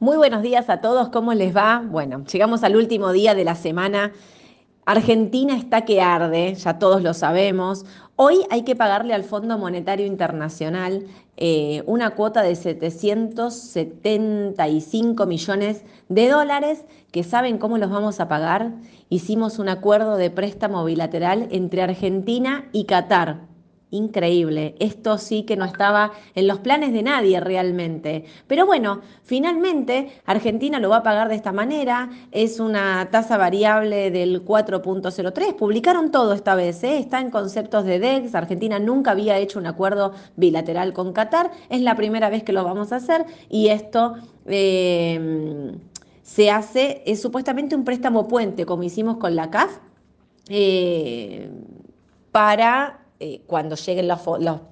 Muy buenos días a todos, ¿cómo les va? Bueno, llegamos al último día de la semana. Argentina está que arde, ya todos lo sabemos. Hoy hay que pagarle al Fondo Monetario Internacional eh, una cuota de 775 millones de dólares que saben cómo los vamos a pagar. Hicimos un acuerdo de préstamo bilateral entre Argentina y Qatar Increíble, esto sí que no estaba en los planes de nadie realmente. Pero bueno, finalmente Argentina lo va a pagar de esta manera, es una tasa variable del 4.03, publicaron todo esta vez, ¿eh? está en conceptos de DEX, Argentina nunca había hecho un acuerdo bilateral con Qatar, es la primera vez que lo vamos a hacer y esto... Eh, se hace, es supuestamente un préstamo puente, como hicimos con la CAF, eh, para eh, cuando lleguen los,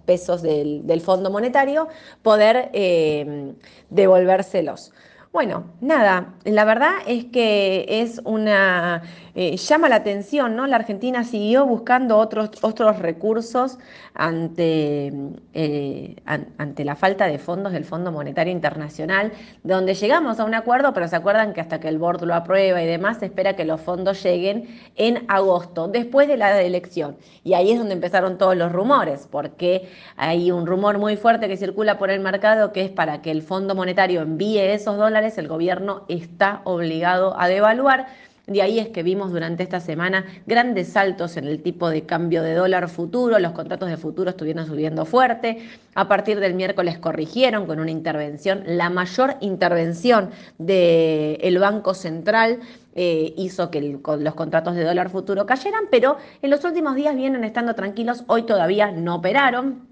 pesos del, Fondo Monetario, poder eh, devolvérselos. Bueno, nada, la verdad es que es una eh, llama la atención, ¿no? La Argentina siguió buscando otros, otros recursos ante, eh, ante la falta de fondos del Fondo Monetario Internacional, donde llegamos a un acuerdo, pero se acuerdan que hasta que el board lo aprueba y demás, se espera que los fondos lleguen en agosto, después de la elección. Y ahí es donde empezaron todos los rumores, porque hay un rumor muy fuerte que circula por el mercado que es para que el Fondo Monetario envíe esos dólares, el gobierno está obligado a devaluar. De ahí es que vimos durante esta semana grandes saltos en el tipo de cambio de dólar futuro, los contratos de futuro estuvieron subiendo fuerte, a partir del miércoles corrigieron con una intervención, la mayor intervención del Banco Central eh, hizo que los contratos de dólar futuro cayeran, pero en los últimos días vienen estando tranquilos, hoy todavía no operaron.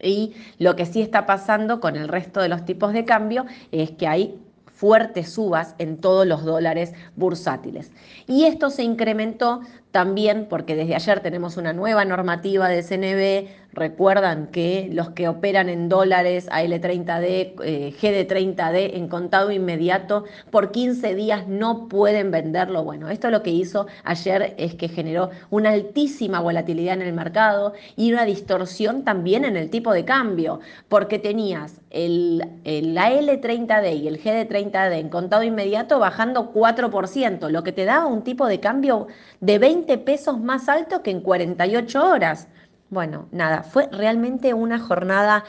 Y lo que sí está pasando con el resto de los tipos de cambio es que hay fuertes subas en todos los dólares bursátiles. Y esto se incrementó también porque desde ayer tenemos una nueva normativa de CNB Recuerdan que los que operan en dólares AL30D, eh, GD30D en contado inmediato por 15 días no pueden venderlo. Bueno, esto lo que hizo ayer es que generó una altísima volatilidad en el mercado y una distorsión también en el tipo de cambio, porque tenías el, el AL30D y el GD30D en contado inmediato bajando 4%, lo que te daba un tipo de cambio de 20 pesos más alto que en 48 horas. Bueno, nada, fue realmente una jornada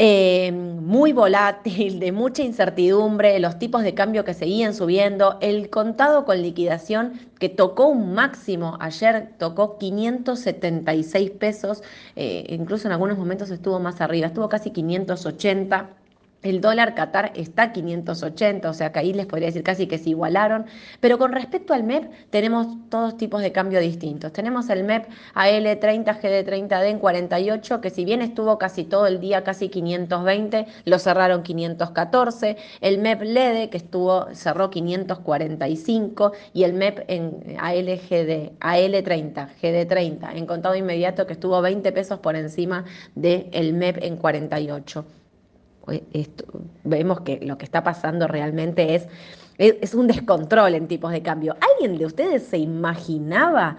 eh, muy volátil, de mucha incertidumbre, los tipos de cambio que seguían subiendo, el contado con liquidación que tocó un máximo, ayer tocó 576 pesos, eh, incluso en algunos momentos estuvo más arriba, estuvo casi 580. El dólar Qatar está 580, o sea que ahí les podría decir casi que se igualaron. Pero con respecto al MEP, tenemos todos tipos de cambio distintos. Tenemos el MEP AL30 GD30D en 48, que si bien estuvo casi todo el día, casi 520, lo cerraron 514. El MEP LEDE, que estuvo, cerró 545. Y el MEP en ALGD, AL30, GD30, en contado inmediato, que estuvo 20 pesos por encima del MEP en 48 vemos que lo que está pasando realmente es, es un descontrol en tipos de cambio. ¿Alguien de ustedes se imaginaba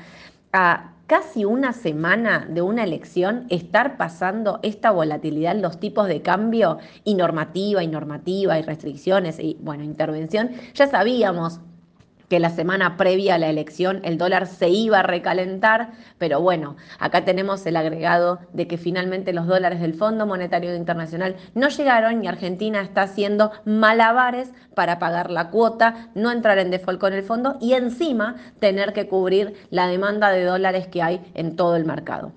a casi una semana de una elección estar pasando esta volatilidad en los tipos de cambio y normativa y normativa y restricciones y bueno, intervención? Ya sabíamos que la semana previa a la elección el dólar se iba a recalentar, pero bueno, acá tenemos el agregado de que finalmente los dólares del Fondo Monetario Internacional no llegaron y Argentina está haciendo malabares para pagar la cuota, no entrar en default con el fondo y encima tener que cubrir la demanda de dólares que hay en todo el mercado.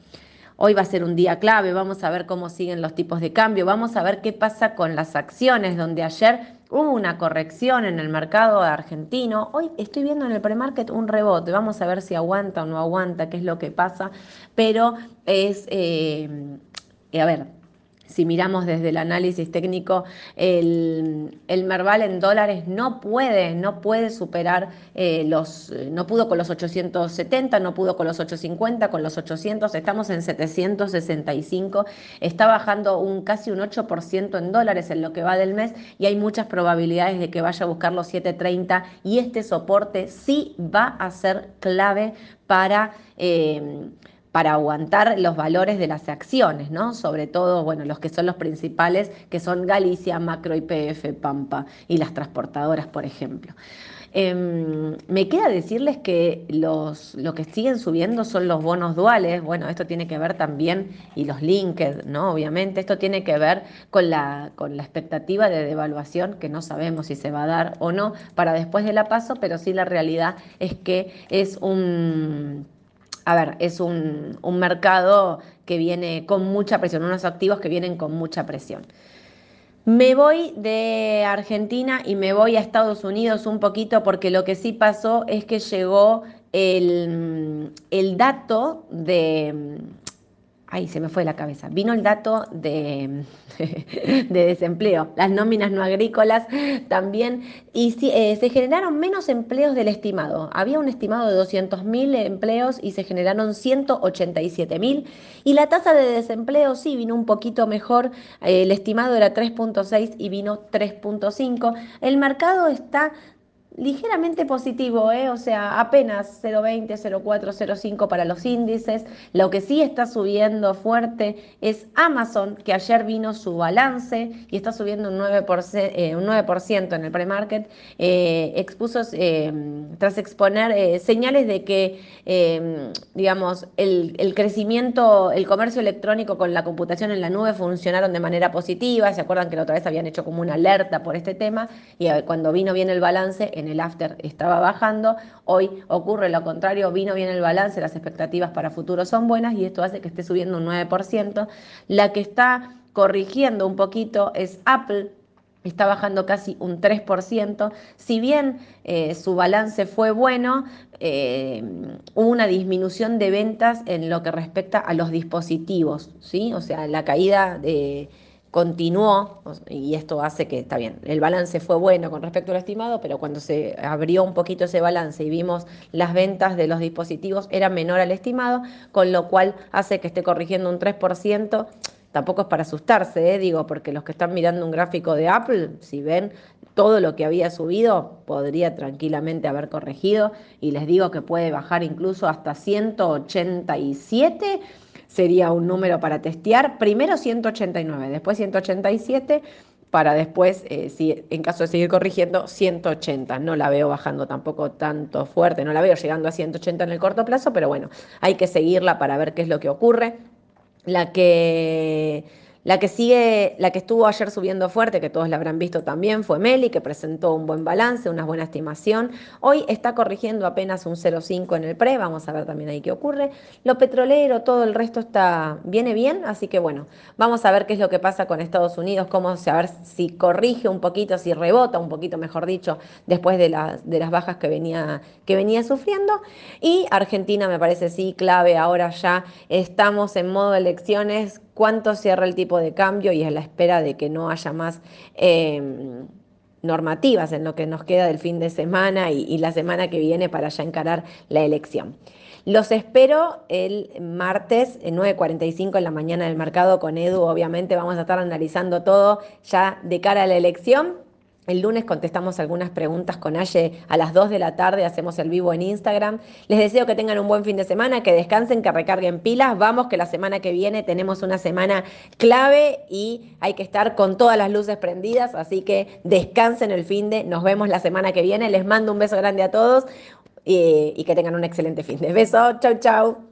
Hoy va a ser un día clave, vamos a ver cómo siguen los tipos de cambio, vamos a ver qué pasa con las acciones, donde ayer Hubo una corrección en el mercado argentino. Hoy estoy viendo en el premarket un rebote. Vamos a ver si aguanta o no aguanta, qué es lo que pasa. Pero es, eh, a ver, si miramos desde el análisis técnico, el, Merval en dólares no puede, no puede superar eh, los, no pudo con los 870, no pudo con los 850, con los 800, estamos en 765, está bajando un casi un 8% en dólares en lo que va del mes y hay muchas probabilidades de que vaya a buscar los 730 y este soporte sí va a ser clave para... Eh, para aguantar los valores de las acciones, ¿no? Sobre todo, bueno, los que son los principales, que son Galicia, Macro, YPF, Pampa y las transportadoras, por ejemplo. Em, me queda decirles que los, lo que siguen subiendo son los bonos duales. Bueno, esto tiene que ver también, y los linked, ¿no? Obviamente, esto tiene que ver con la, con la expectativa de devaluación, que no sabemos si se va a dar o no para después de la paso, pero sí la realidad es que es un a ver, es un, un, mercado que viene con mucha presión, unos activos que vienen con mucha presión. Me voy de Argentina y me voy a Estados Unidos un poquito porque lo que sí pasó es que llegó el, el dato de, Ay, se me fue la cabeza. Vino el dato de, de desempleo, las nóminas no agrícolas también, y eh, se generaron menos empleos del estimado. Había un estimado de 200.000 empleos y se generaron 187.000. Y la tasa de desempleo sí vino un poquito mejor, el estimado era 3.6 y vino 3.5. El mercado está ligeramente positivo, ¿eh? o sea, apenas 0,20, 0,4, 0,5 para los índices. Lo que sí está subiendo fuerte es Amazon, que ayer vino su balance y está subiendo un 9%, eh, un 9 en el pre-market, eh, expuso, tras exponer señales de que, digamos, el, el, crecimiento, el comercio electrónico con la computación en la nube funcionaron de manera positiva. Se acuerdan que la otra vez habían hecho como una alerta por este tema y cuando vino bien el balance, en el after estaba bajando, hoy ocurre lo contrario, vino bien el balance, las expectativas para futuro son buenas y esto hace que esté subiendo un 9%. La que está corrigiendo un poquito es Apple, está bajando casi un 3%. Si bien eh, su balance fue bueno, eh, hubo una disminución de ventas en lo que respecta a los dispositivos, ¿sí? O sea, la caída de continuó, y esto hace que, está bien, el balance fue bueno con respecto al estimado, pero cuando se abrió un poquito ese balance y vimos las ventas de los dispositivos era menor al estimado, con lo cual hace que esté corrigiendo un 3%. Tampoco es para asustarse, ¿eh? digo, porque los que están mirando un gráfico de Apple, si ven todo lo que había subido, podría tranquilamente haber corregido y les digo que puede bajar incluso hasta 187 sería un número para testear. Primero 189, después 187 para después, eh, si, en caso de seguir corrigiendo, 180. No la veo bajando tampoco tanto fuerte, no la veo llegando a 180 en el corto plazo, pero bueno, hay que seguirla para ver qué es lo que ocurre. La que la que sigue, la que estuvo ayer subiendo fuerte, que todos la habrán visto también, fue Meli, que presentó un buen balance, una buena estimación. Hoy está corrigiendo apenas un 0,5 en el pre, vamos a ver también ahí qué ocurre. Lo petrolero, todo el resto está, viene bien, así que bueno, vamos a ver qué es lo que pasa con Estados Unidos, cómo, a ver si corrige un poquito, si rebota un poquito, mejor dicho, después de las, de las bajas que venía, que venía sufriendo. Y Argentina me parece sí clave, ahora ya estamos en modo elecciones cuánto cierra el tipo de cambio y a la espera de que no haya más em, normativas en lo que nos queda del fin de semana y, la semana que viene para ya encarar la elección. Los espero el martes 9.45 en la mañana del mercado con Edu. Obviamente vamos a estar analizando todo ya de cara a la elección. El lunes contestamos algunas preguntas con Aye a las 2 de la tarde, hacemos el vivo en Instagram. Les deseo que tengan un buen fin de semana, que descansen, que recarguen pilas. Vamos, que la semana que viene tenemos una semana clave y hay que estar con todas las luces prendidas, así que descansen el fin de. Nos vemos la semana que viene. Les mando un beso grande a todos y, y que tengan un excelente fin de. Beso, chau, chau.